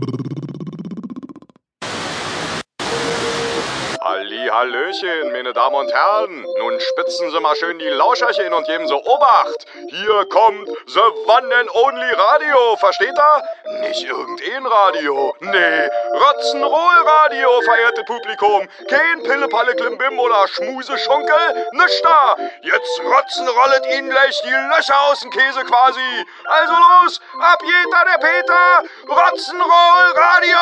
Brrrr. Hallöchen, meine Damen und Herren. Nun spitzen Sie mal schön die Lauscherchen und geben Sie Obacht. Hier kommt The One and Only Radio, versteht ihr? Nicht irgendein Radio. Nee, Rock'n'Roll Radio, verehrte Publikum. Kein Pillepalle Klimbim oder Schmuse-Schunkel, nichts da. Jetzt rotzenrollet Ihnen gleich die Löcher aus dem Käse quasi. Also los, ab jeder der Peter, Rock'n'Roll Radio!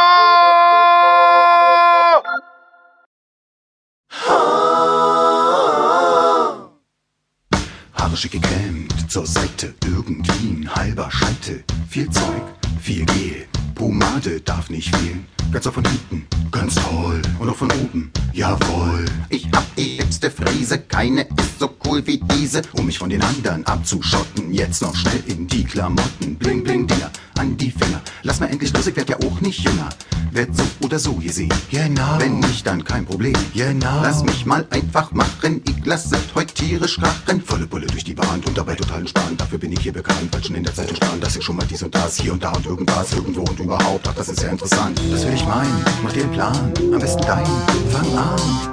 Haare schick gekämmt, zur Seite irgendwie ein halber Scheitel. Viel Zeug, viel Gel, Pomade darf nicht fehlen. Ganz auch von hinten, ganz toll. Und auch von oben, jawohl. Ich hab die hipste Fräse, keine ist so cool wie diese. Um mich von den anderen abzuschotten, jetzt noch schnell in die Klamotten. Bling, bling, Dinger an die Finger. Lass mal endlich los, ich werd ja auch nicht jünger. Werd so oder so gesehen. Genau. Wenn nicht, dann kein Problem. Genau. Lass mich mal einfach machen. Ich lasse heute tierisch krachen. Volle Bulle durch die Bahn und dabei total entspannt. Dafür bin ich hier bekannt, weil schon in der Zeitung stand, dass ich schon mal dies und das, hier und da und irgendwas, irgendwo und überhaupt. Ach, das ist ja interessant. Das will ich meinen. Mach dir einen Plan. Am besten deinen. Fang an.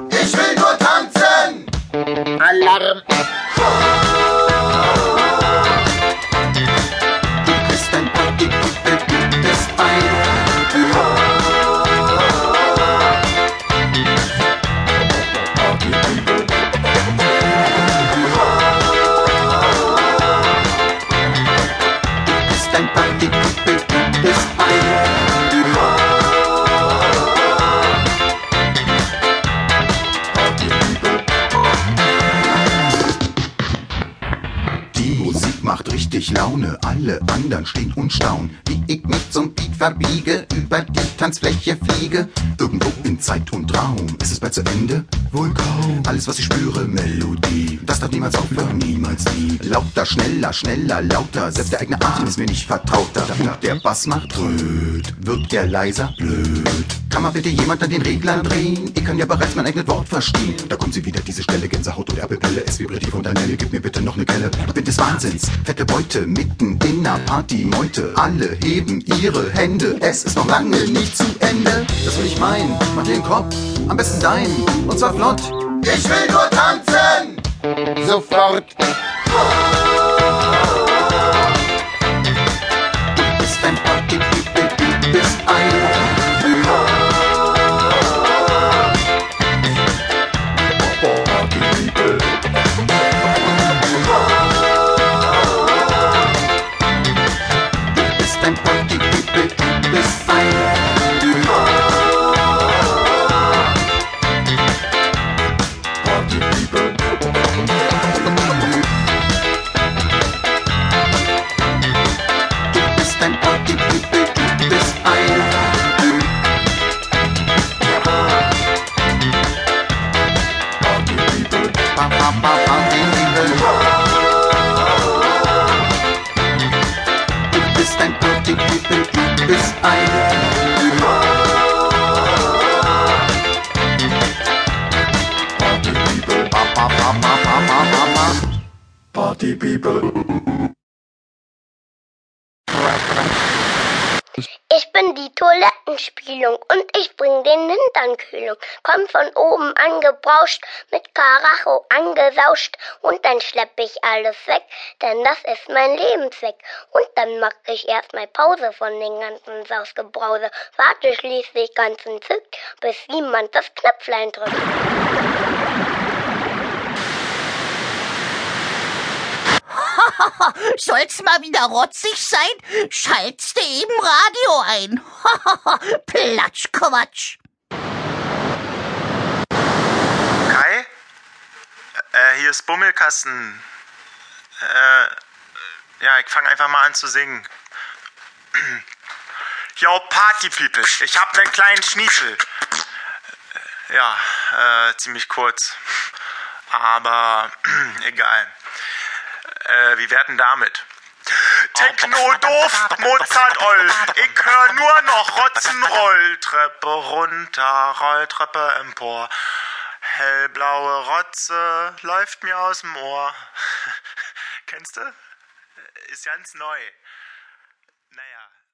Ich will nur tanzen! Alarm! Macht richtig Laune, alle anderen stehen und staunen, wie ich mich zum Beat verbiege, über die Tanzfläche fliege. Irgendwo in Zeit und Raum, ist es bald zu Ende? Kaum. Alles, was ich spüre, Melodie, das darf niemals aufhören, niemals nie. Lauter, schneller, schneller, lauter, selbst der eigene Atem ist mir nicht vertrauter. Und der Bass macht tröd, wird der leiser blöd. Kann mal bitte jemand an den Reglern drehen? Ich kann ja bereits mein eigenes Wort verstehen. Da kommt sie wieder, diese Stelle, Gänsehaut und Erbelpelle. Es vibriert die Fontanelle, gib mir bitte noch ne Kelle. Bin des Wahnsinns, fette Beute, mitten in ner Party, Meute. Alle heben ihre Hände, es ist noch lange nicht zu Ende. Das will ich meinen, mach dir den Kopf, am besten deinen, und zwar flott. Ich will nur tanzen! Sofort! Du Party people. Ich bin die Toilettenspielung und ich bring den Hinternkühlung. Komm von oben angebrauscht, mit Karacho angesauscht und dann schlepp ich alles weg, denn das ist mein Lebenszweck. Und dann mach ich erstmal Pause von den ganzen Sausgebrause, warte schließlich ganz entzückt, bis jemand das Knöpflein drückt. Soll's mal wieder rotzig sein? Schalt's dir eben Radio ein. Platschquatsch. Kai? Äh, hier ist Bummelkasten. Äh, ja, ich fange einfach mal an zu singen. Yo, Party People, ich hab nen kleinen Schniesel. Ja, äh, ziemlich kurz. Aber egal. Äh, wie werden damit? Techno doof, Mozart oll. Ich hör nur noch Rotzenroll. Treppe runter, Rolltreppe empor. Hellblaue Rotze läuft mir aus dem Ohr. Kennst du? Ist ganz neu.